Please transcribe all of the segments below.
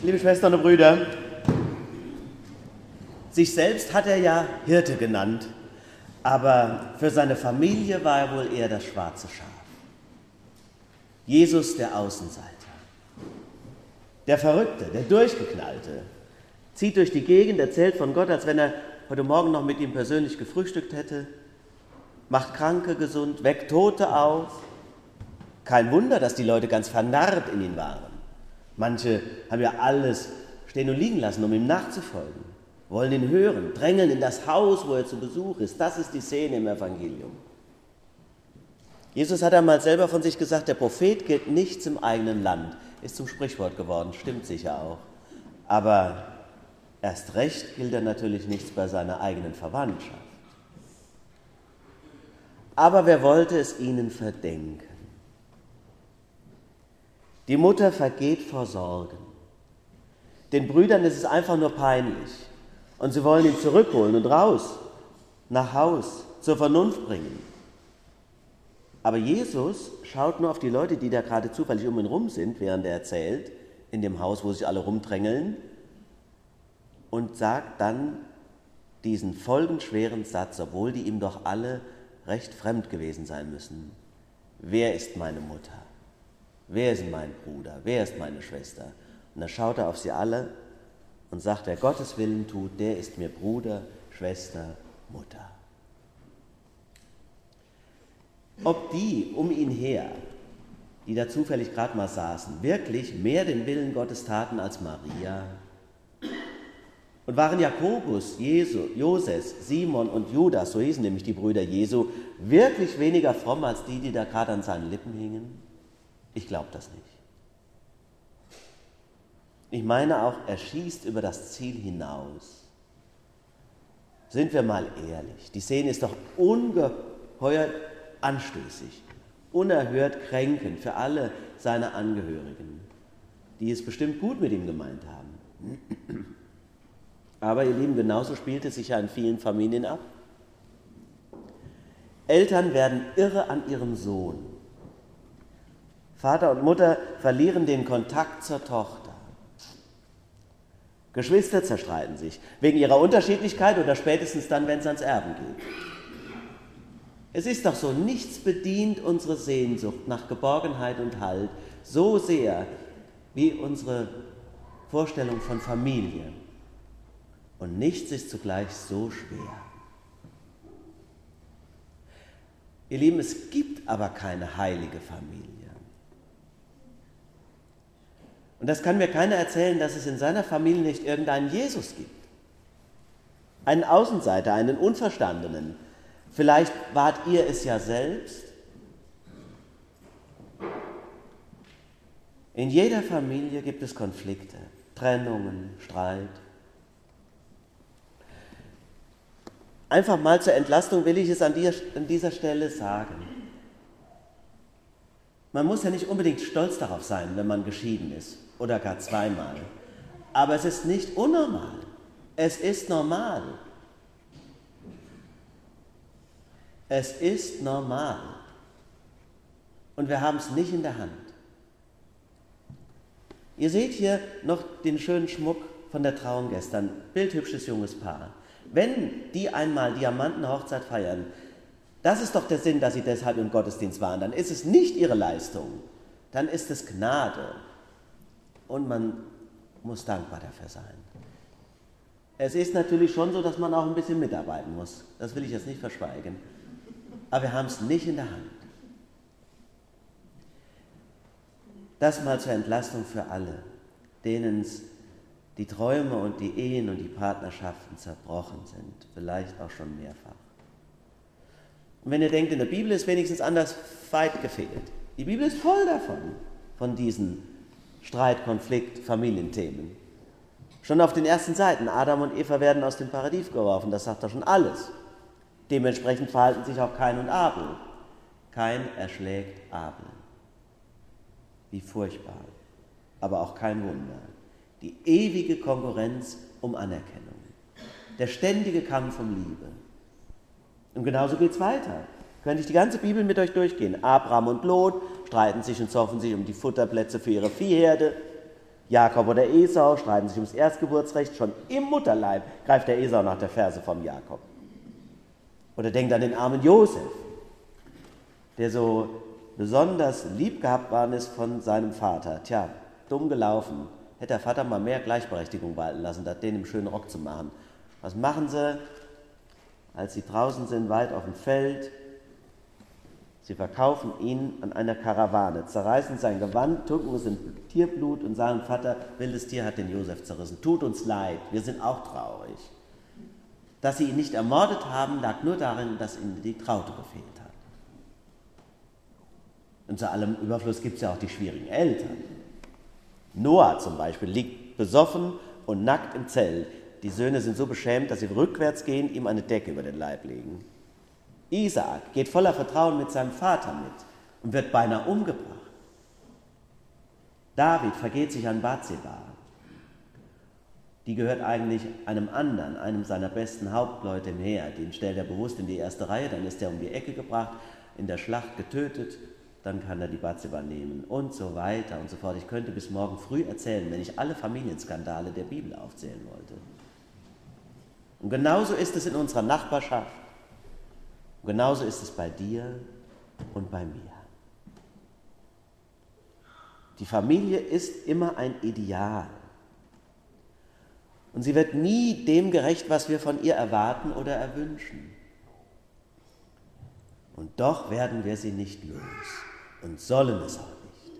Liebe Schwestern und Brüder, sich selbst hat er ja Hirte genannt, aber für seine Familie war er wohl eher das schwarze Schaf. Jesus der Außenseiter, der Verrückte, der Durchgeknallte, zieht durch die Gegend, erzählt von Gott, als wenn er heute Morgen noch mit ihm persönlich gefrühstückt hätte, macht Kranke gesund, weckt Tote auf. Kein Wunder, dass die Leute ganz vernarrt in ihn waren. Manche haben ja alles stehen und liegen lassen, um ihm nachzufolgen, wollen ihn hören, drängeln in das Haus, wo er zu Besuch ist. Das ist die Szene im Evangelium. Jesus hat einmal selber von sich gesagt, der Prophet gilt nichts im eigenen Land. Ist zum Sprichwort geworden, stimmt sicher auch. Aber erst recht gilt er natürlich nichts bei seiner eigenen Verwandtschaft. Aber wer wollte es ihnen verdenken? Die Mutter vergeht vor Sorgen. Den Brüdern ist es einfach nur peinlich. Und sie wollen ihn zurückholen und raus, nach Haus, zur Vernunft bringen. Aber Jesus schaut nur auf die Leute, die da gerade zufällig um ihn rum sind, während er erzählt, in dem Haus, wo sich alle rumdrängeln, und sagt dann diesen folgenschweren Satz, obwohl die ihm doch alle recht fremd gewesen sein müssen. Wer ist meine Mutter? Wer ist mein Bruder? Wer ist meine Schwester? Und dann schaut er auf sie alle und sagt, wer Gottes Willen tut, der ist mir Bruder, Schwester, Mutter. Ob die um ihn her, die da zufällig gerade mal saßen, wirklich mehr den Willen Gottes taten als Maria? Und waren Jakobus, Jesu, Joses, Simon und Judas, so hießen nämlich die Brüder Jesu, wirklich weniger fromm als die, die da gerade an seinen Lippen hingen? Ich glaube das nicht. Ich meine auch, er schießt über das Ziel hinaus. Sind wir mal ehrlich, die Szene ist doch ungeheuer anstößig, unerhört kränkend für alle seine Angehörigen, die es bestimmt gut mit ihm gemeint haben. Aber ihr Lieben, genauso spielt es sich ja in vielen Familien ab. Eltern werden irre an ihrem Sohn. Vater und Mutter verlieren den Kontakt zur Tochter. Geschwister zerstreiten sich wegen ihrer Unterschiedlichkeit oder spätestens dann, wenn es ans Erben geht. Es ist doch so, nichts bedient unsere Sehnsucht nach Geborgenheit und Halt so sehr wie unsere Vorstellung von Familie. Und nichts ist zugleich so schwer. Ihr Lieben, es gibt aber keine heilige Familie. Und das kann mir keiner erzählen, dass es in seiner Familie nicht irgendeinen Jesus gibt. Einen Außenseiter, einen Unverstandenen, Vielleicht wart ihr es ja selbst. In jeder Familie gibt es Konflikte, Trennungen, Streit. Einfach mal zur Entlastung will ich es an dieser Stelle sagen. Man muss ja nicht unbedingt stolz darauf sein, wenn man geschieden ist oder gar zweimal. Aber es ist nicht unnormal. Es ist normal. Es ist normal. Und wir haben es nicht in der Hand. Ihr seht hier noch den schönen Schmuck von der Trauung gestern. Bildhübsches junges Paar. Wenn die einmal Diamantenhochzeit feiern, das ist doch der Sinn, dass sie deshalb im Gottesdienst waren. Dann ist es nicht ihre Leistung, dann ist es Gnade. Und man muss dankbar dafür sein. Es ist natürlich schon so, dass man auch ein bisschen mitarbeiten muss. Das will ich jetzt nicht verschweigen aber wir haben es nicht in der Hand. Das mal zur Entlastung für alle, denen die Träume und die Ehen und die Partnerschaften zerbrochen sind, vielleicht auch schon mehrfach. Und wenn ihr denkt, in der Bibel ist wenigstens anders weit gefehlt. Die Bibel ist voll davon, von diesen Streit, Konflikt, Familienthemen. Schon auf den ersten Seiten, Adam und Eva werden aus dem Paradies geworfen, das sagt doch schon alles. Dementsprechend verhalten sich auch Kain und Abel. Kain erschlägt Abel. Wie furchtbar. Aber auch kein Wunder. Die ewige Konkurrenz um Anerkennung. Der ständige Kampf um Liebe. Und genauso geht es weiter. Könnte ich die ganze Bibel mit euch durchgehen. Abraham und Lot streiten sich und zoffen sich um die Futterplätze für ihre Viehherde. Jakob oder Esau streiten sich ums Erstgeburtsrecht. Schon im Mutterleib greift der Esau nach der Ferse vom Jakob. Oder denkt an den armen Josef, der so besonders lieb gehabt worden ist von seinem Vater. Tja, dumm gelaufen. Hätte der Vater mal mehr Gleichberechtigung walten lassen, statt den im schönen Rock zu machen. Was machen sie, als sie draußen sind, weit auf dem Feld? Sie verkaufen ihn an einer Karawane, zerreißen sein Gewand, tunken es in Tierblut und sagen, Vater, wildes Tier hat den Josef zerrissen. Tut uns leid, wir sind auch traurig. Dass sie ihn nicht ermordet haben, lag nur darin, dass ihnen die Traute gefehlt hat. Und zu allem Überfluss gibt es ja auch die schwierigen Eltern. Noah zum Beispiel liegt besoffen und nackt im Zelt. Die Söhne sind so beschämt, dass sie rückwärts gehen, ihm eine Decke über den Leib legen. Isaak geht voller Vertrauen mit seinem Vater mit und wird beinahe umgebracht. David vergeht sich an Bathseba. Die gehört eigentlich einem anderen, einem seiner besten Hauptleute im Heer. Den stellt er bewusst in die erste Reihe, dann ist er um die Ecke gebracht, in der Schlacht getötet, dann kann er die Bathseba nehmen und so weiter und so fort. Ich könnte bis morgen früh erzählen, wenn ich alle Familienskandale der Bibel aufzählen wollte. Und genauso ist es in unserer Nachbarschaft und genauso ist es bei dir und bei mir. Die Familie ist immer ein Ideal. Und sie wird nie dem gerecht, was wir von ihr erwarten oder erwünschen. Und doch werden wir sie nicht los und sollen es auch nicht.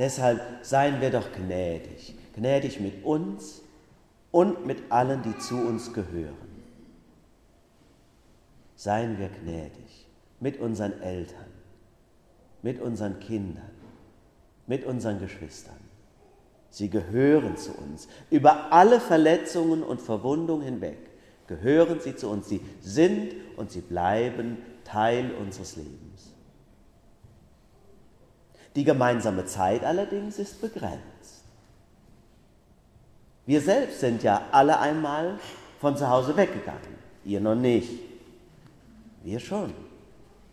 Deshalb seien wir doch gnädig, gnädig mit uns und mit allen, die zu uns gehören seien wir gnädig mit unseren Eltern, mit unseren Kindern, mit unseren Geschwistern. Sie gehören zu uns. Über alle Verletzungen und Verwundungen hinweg gehören sie zu uns. Sie sind und sie bleiben Teil unseres Lebens. Die gemeinsame Zeit allerdings ist begrenzt. Wir selbst sind ja alle einmal von zu Hause weggegangen, ihr noch nicht. Wir schon.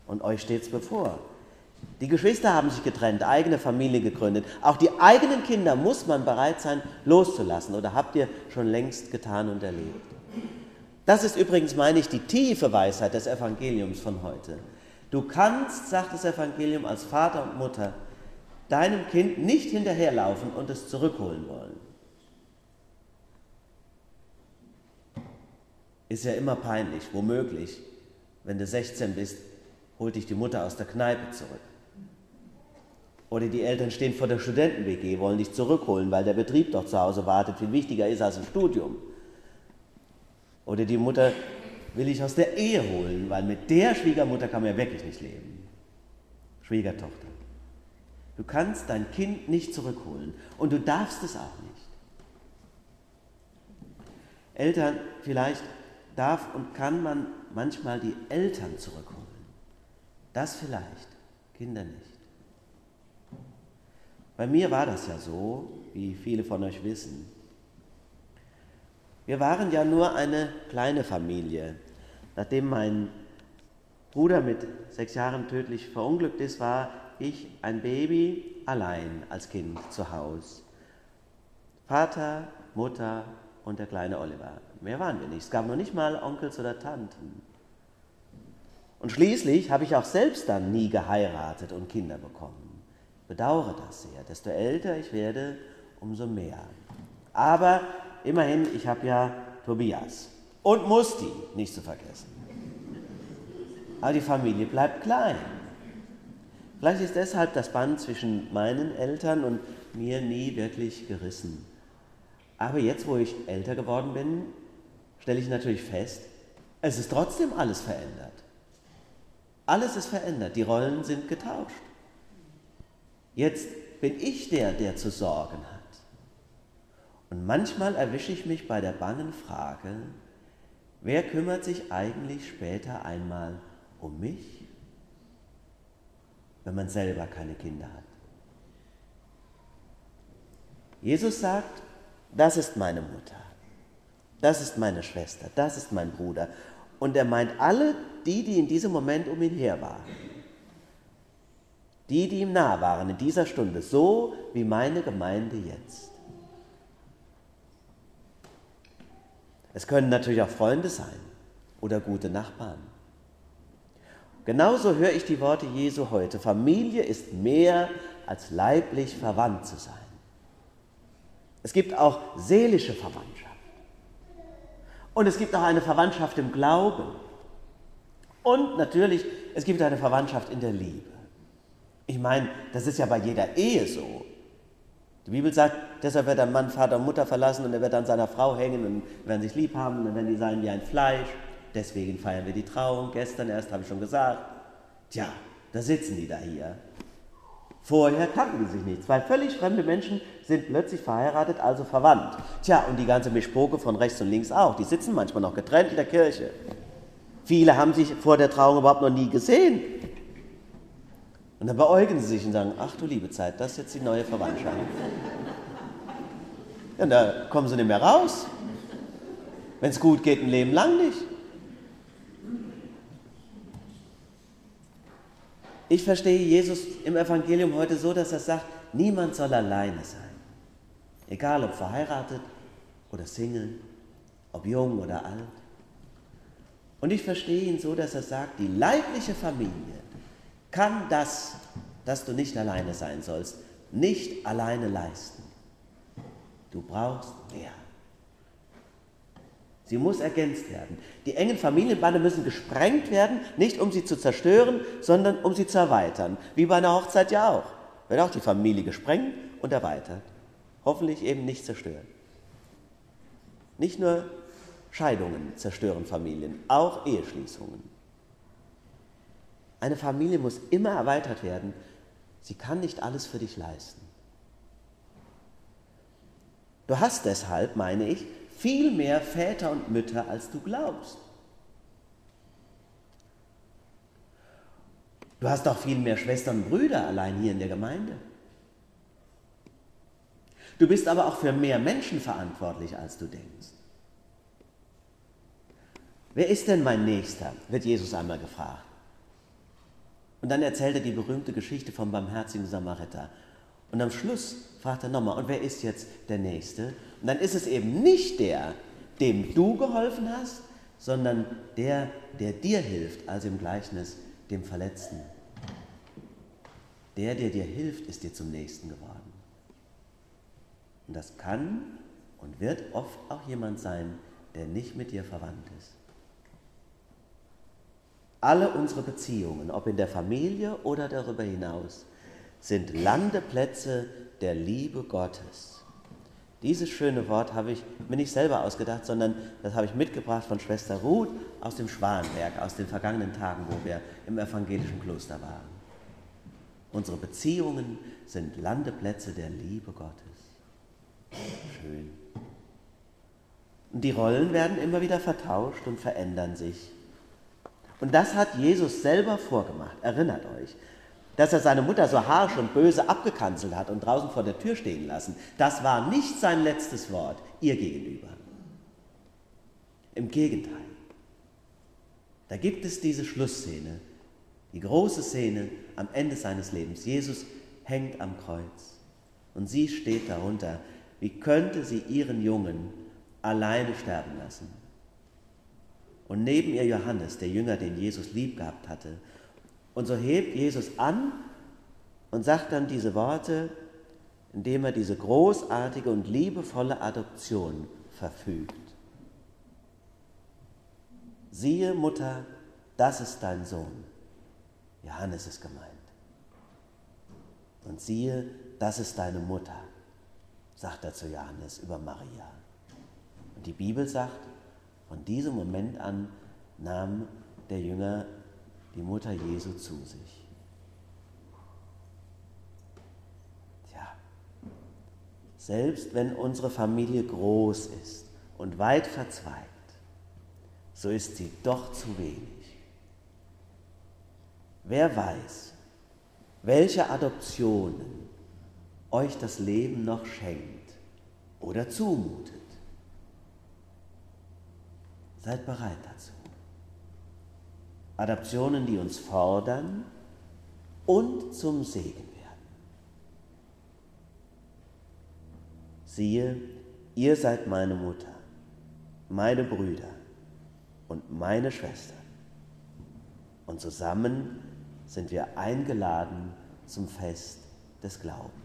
Und euch steht es bevor. Die Geschwister haben sich getrennt, eigene Familie gegründet. Auch die eigenen Kinder muss man bereit sein, loszulassen. Oder habt ihr schon längst getan und erlebt? Das ist übrigens, meine ich, die tiefe Weisheit des Evangeliums von heute. Du kannst, sagt das Evangelium, als Vater und Mutter deinem Kind nicht hinterherlaufen und es zurückholen wollen. Ist ja immer peinlich, womöglich wenn du 16 bist, holt dich die Mutter aus der Kneipe zurück. Oder die Eltern stehen vor der Studenten-WG, wollen dich zurückholen, weil der Betrieb doch zu Hause wartet, viel wichtiger ist als ein Studium. Oder die Mutter will ich aus der Ehe holen, weil mit der Schwiegermutter kann man ja wirklich nicht leben. Schwiegertochter. Du kannst dein Kind nicht zurückholen und du darfst es auch nicht. Eltern, vielleicht darf und kann man manchmal die Eltern zurückholen. Das vielleicht, Kinder nicht. Bei mir war das ja so, wie viele von euch wissen. Wir waren ja nur eine kleine Familie. Nachdem mein Bruder mit sechs Jahren tödlich verunglückt ist, war ich ein Baby allein als Kind zu Hause. Vater, Mutter und der kleine Oliver. Mehr waren wir nicht. Es gab noch nicht mal Onkels oder Tanten. Und schließlich habe ich auch selbst dann nie geheiratet und Kinder bekommen. Ich bedauere das sehr. Desto älter ich werde, umso mehr. Aber immerhin, ich habe ja Tobias und Musti, nicht zu vergessen. Aber die Familie bleibt klein. Vielleicht ist deshalb das Band zwischen meinen Eltern und mir nie wirklich gerissen. Aber jetzt, wo ich älter geworden bin, stelle ich natürlich fest, es ist trotzdem alles verändert. Alles ist verändert, die Rollen sind getauscht. Jetzt bin ich der, der zu sorgen hat. Und manchmal erwische ich mich bei der bangen Frage, wer kümmert sich eigentlich später einmal um mich, wenn man selber keine Kinder hat? Jesus sagt, das ist meine Mutter. Das ist meine Schwester, das ist mein Bruder. Und er meint alle die, die in diesem Moment um ihn her waren. die, die ihm nah waren in dieser Stunde, so wie meine Gemeinde jetzt. Es können natürlich auch Freunde sein oder gute Nachbarn. Genauso höre ich die Worte Jesu heute. Familie ist mehr als leiblich verwandt zu sein. Es gibt auch seelische Verwandtschaft. Und es gibt auch eine Verwandtschaft im Glauben. Und natürlich, es gibt eine Verwandtschaft in der Liebe. Ich meine, das ist ja bei jeder Ehe so. Die Bibel sagt, deshalb wird ein Mann Vater und Mutter verlassen und er wird an seiner Frau hängen und werden sich lieb haben und dann werden die sein wie ein Fleisch. Deswegen feiern wir die Trauung. Gestern erst habe ich schon gesagt. Tja, da sitzen die da hier. Vorher kannten die sich nicht. Zwei völlig fremde Menschen sind plötzlich verheiratet, also verwandt. Tja, und die ganze Mischpoke von rechts und links auch. Die sitzen manchmal noch getrennt in der Kirche. Viele haben sich vor der Trauung überhaupt noch nie gesehen. Und dann beäugen sie sich und sagen, ach du liebe Zeit, das ist jetzt die neue Verwandtschaft. Und da kommen sie nicht mehr raus. Wenn es gut geht, ein Leben lang nicht. Ich verstehe Jesus im Evangelium heute so, dass er sagt, niemand soll alleine sein. Egal ob verheiratet oder Single, ob jung oder alt. Und ich verstehe ihn so, dass er sagt, die leibliche Familie kann das, dass du nicht alleine sein sollst, nicht alleine leisten. Du brauchst mehr. Sie muss ergänzt werden. Die engen Familienbande müssen gesprengt werden, nicht um sie zu zerstören, sondern um sie zu erweitern. Wie bei einer Hochzeit ja auch. Wird auch die Familie gesprengt und erweitert. Hoffentlich eben nicht zerstört. Nicht nur Scheidungen zerstören Familien, auch Eheschließungen. Eine Familie muss immer erweitert werden. Sie kann nicht alles für dich leisten. Du hast deshalb, meine ich, viel mehr Väter und Mütter, als du glaubst. Du hast auch viel mehr Schwestern und Brüder allein hier in der Gemeinde. Du bist aber auch für mehr Menschen verantwortlich, als du denkst. Wer ist denn mein Nächster? wird Jesus einmal gefragt. Und dann erzählt er die berühmte Geschichte vom barmherzigen Samariter. Und am Schluss fragt er nochmal, und wer ist jetzt der Nächste? Und dann ist es eben nicht der, dem du geholfen hast, sondern der, der dir hilft, also im Gleichnis dem Verletzten. Der, der dir hilft, ist dir zum Nächsten geworden. Und das kann und wird oft auch jemand sein, der nicht mit dir verwandt ist. Alle unsere Beziehungen, ob in der Familie oder darüber hinaus, sind Landeplätze der Liebe Gottes. Dieses schöne Wort habe ich mir nicht selber ausgedacht, sondern das habe ich mitgebracht von Schwester Ruth aus dem Schwanenberg, aus den vergangenen Tagen, wo wir im evangelischen Kloster waren. Unsere Beziehungen sind Landeplätze der Liebe Gottes. Schön. Und die Rollen werden immer wieder vertauscht und verändern sich. Und das hat Jesus selber vorgemacht. Erinnert euch dass er seine Mutter so harsch und böse abgekanzelt hat und draußen vor der Tür stehen lassen, das war nicht sein letztes Wort ihr gegenüber. Im Gegenteil. Da gibt es diese Schlussszene, die große Szene am Ende seines Lebens. Jesus hängt am Kreuz und sie steht darunter. Wie könnte sie ihren Jungen alleine sterben lassen? Und neben ihr Johannes, der Jünger, den Jesus lieb gehabt hatte, und so hebt Jesus an und sagt dann diese Worte, indem er diese großartige und liebevolle Adoption verfügt. Siehe, Mutter, das ist dein Sohn. Johannes ist gemeint. Und siehe, das ist deine Mutter, sagt er zu Johannes über Maria. Und die Bibel sagt, von diesem Moment an nahm der Jünger die Mutter Jesu zu sich. Tja, selbst wenn unsere Familie groß ist und weit verzweigt, so ist sie doch zu wenig. Wer weiß, welche Adoptionen euch das Leben noch schenkt oder zumutet. Seid bereit dazu. Adaptionen, die uns fordern und zum Segen werden. Siehe, ihr seid meine Mutter, meine Brüder und meine Schwestern. Und zusammen sind wir eingeladen zum Fest des Glaubens.